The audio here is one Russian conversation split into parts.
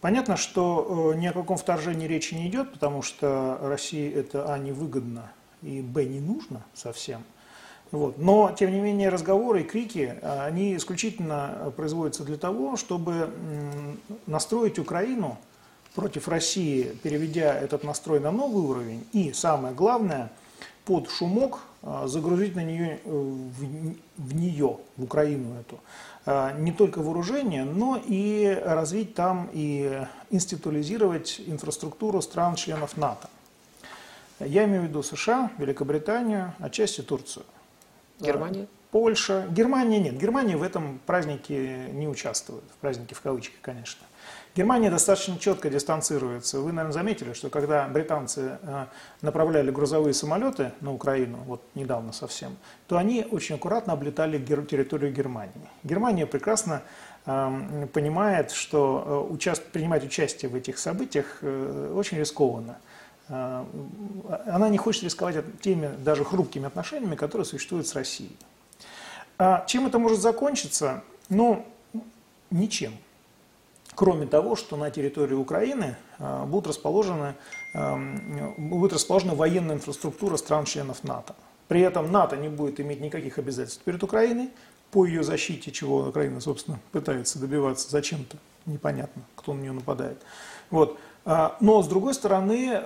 Понятно, что ни о каком вторжении речи не идет, потому что России это, а, невыгодно, и, б, не нужно совсем. Вот. Но, тем не менее, разговоры и крики, они исключительно производятся для того, чтобы настроить Украину против России, переведя этот настрой на новый уровень, и, самое главное, под шумок а, загрузить на нее, э, в, в нее, в Украину эту, а, не только вооружение, но и развить там и институализировать инфраструктуру стран-членов НАТО. Я имею в виду США, Великобританию, отчасти Турцию. Германия? Польша. Германия нет. Германия в этом празднике не участвует. В празднике в кавычках, конечно. Германия достаточно четко дистанцируется. Вы, наверное, заметили, что когда британцы э, направляли грузовые самолеты на Украину, вот недавно совсем, то они очень аккуратно облетали территорию Германии. Германия прекрасно эм, понимает, что э, принимать участие в этих событиях э, очень рискованно. Она не хочет рисковать теми даже хрупкими отношениями, которые существуют с Россией. А чем это может закончиться? Ну, ничем кроме того, что на территории Украины а, будет расположена, будет расположена военная инфраструктура стран-членов НАТО. При этом НАТО не будет иметь никаких обязательств перед Украиной по ее защите, чего Украина, собственно, пытается добиваться зачем-то, непонятно, кто на нее нападает. Вот. А, но, с другой стороны,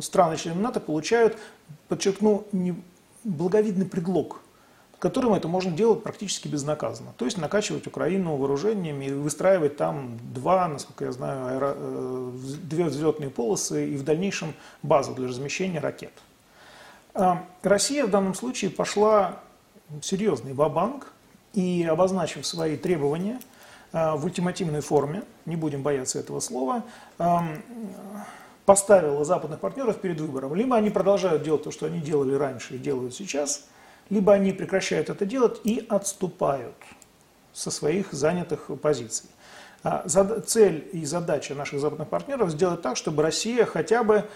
страны-члены НАТО получают, подчеркну, благовидный предлог – которым это можно делать практически безнаказанно. То есть накачивать Украину вооружениями и выстраивать там два, насколько я знаю, аэро... Э, две взлетные полосы и в дальнейшем базу для размещения ракет. А, Россия в данном случае пошла серьезный ва-банк и, обозначив свои требования а, в ультимативной форме, не будем бояться этого слова, поставила западных партнеров перед выбором. Либо они продолжают делать то, что они делали раньше и делают сейчас – либо они прекращают это делать и отступают со своих занятых позиций. А, цель и задача наших западных партнеров сделать так, чтобы Россия хотя бы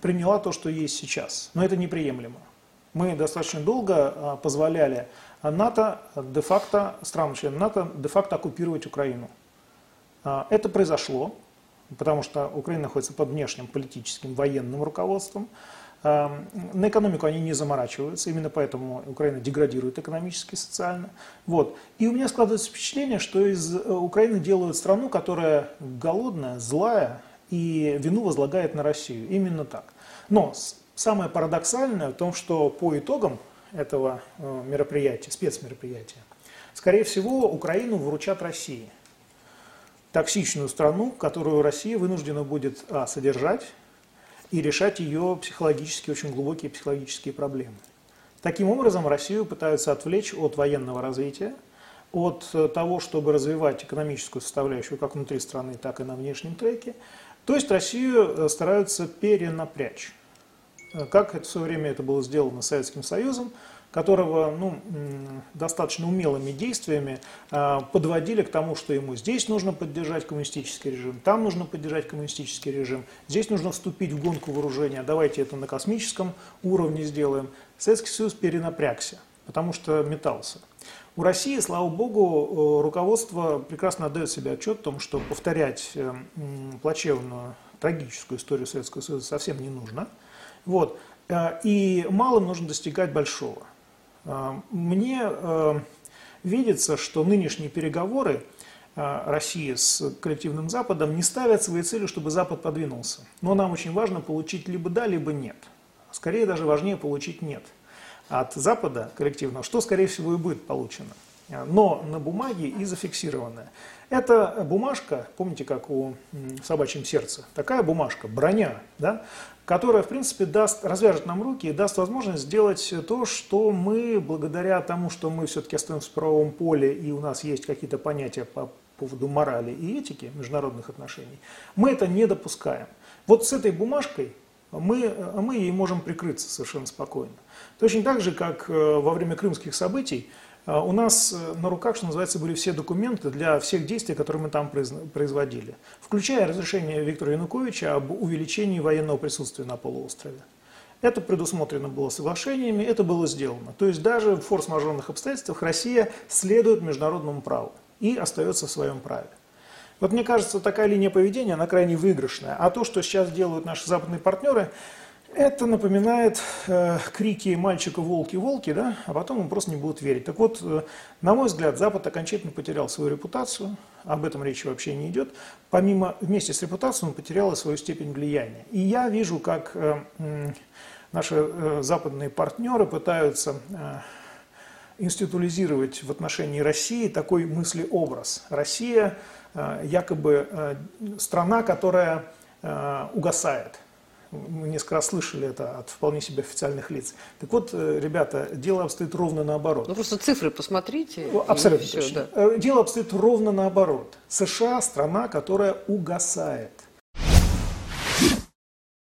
приняла то, что есть сейчас. Но это неприемлемо. Мы достаточно долго а, позволяли НАТО де-факто, странам-членам НАТО де-факто оккупировать Украину. А, это произошло, потому что Украина находится под внешним политическим военным руководством. На экономику они не заморачиваются, именно поэтому Украина деградирует экономически и социально. Вот. И у меня складывается впечатление, что из э, Украины делают страну, которая голодная, злая и вину возлагает на Россию. Именно так. Но самое парадоксальное в том, что по итогам этого э, мероприятия, спецмероприятия, скорее всего, Украину вручат России. Токсичную страну, которую Россия вынуждена будет а, содержать, и решать ее психологические, очень глубокие психологические проблемы. Таким образом, Россию пытаются отвлечь от военного развития, от э, того, чтобы развивать экономическую составляющую как внутри страны, так и на внешнем треке. То есть Россию э, стараются перенапрячь. Э, как это в свое время это было сделано Советским Союзом, которого ну, достаточно умелыми действиями а, подводили к тому, что ему здесь нужно поддержать коммунистический режим, там нужно поддержать коммунистический режим, здесь нужно вступить в гонку вооружения, давайте это на космическом уровне сделаем. Советский Союз перенапрягся, потому что метался. У России, слава богу, руководство прекрасно отдает себе отчет о том, что повторять э, плачевную, трагическую историю Советского Союза совсем не нужно. Вот. Э, и малым нужно достигать большого. А, мне э, видится, что нынешние переговоры э, России с коллективным Западом не ставят своей целью, чтобы Запад подвинулся. Но нам очень важно получить либо да, либо нет. Скорее даже важнее получить нет от Запада коллективного, что скорее всего и будет получено. Но на бумаге и зафиксированное. Это бумажка, помните, как у собачьем сердце, такая бумажка, броня, да, которая, в принципе, даст, развяжет нам руки и даст возможность сделать то, что мы, благодаря тому, что мы все-таки остаемся в правовом поле и у нас есть какие-то понятия по поводу морали и этики международных отношений, мы это не допускаем. Вот с этой бумажкой мы, мы ей можем прикрыться совершенно спокойно. Точно так же, как э, во время крымских событий у нас э, на руках, что называется, были все документы для всех действий, которые мы там производили, включая разрешение Виктора Януковича об увеличении военного присутствия на полуострове. Это предусмотрено было соглашениями, это было сделано. То есть даже в форс-мажорных обстоятельствах Россия следует международному праву и остается в своем праве. Вот мне кажется, такая линия поведения, она крайне выигрышная. А то, что сейчас делают наши западные партнеры, это напоминает э, крики мальчика «волки, волки», да? а потом он просто не будут верить. Так вот, э, на мой взгляд, Запад окончательно потерял свою репутацию, об этом речи вообще не идет. Помимо, вместе с репутацией он потерял и свою степень влияния. И я вижу, как э, э, наши э, западные партнеры пытаются э, институализировать в отношении России такой мыслеобраз. Россия э, якобы э, страна, которая э, угасает – мы несколько раз слышали это от вполне себе официальных лиц. Так вот, э, ребята, дело обстоит ровно наоборот. Ну просто цифры посмотрите. Абсолютно все, точно. Да. Э, дело обстоит ровно наоборот. США – страна, которая угасает.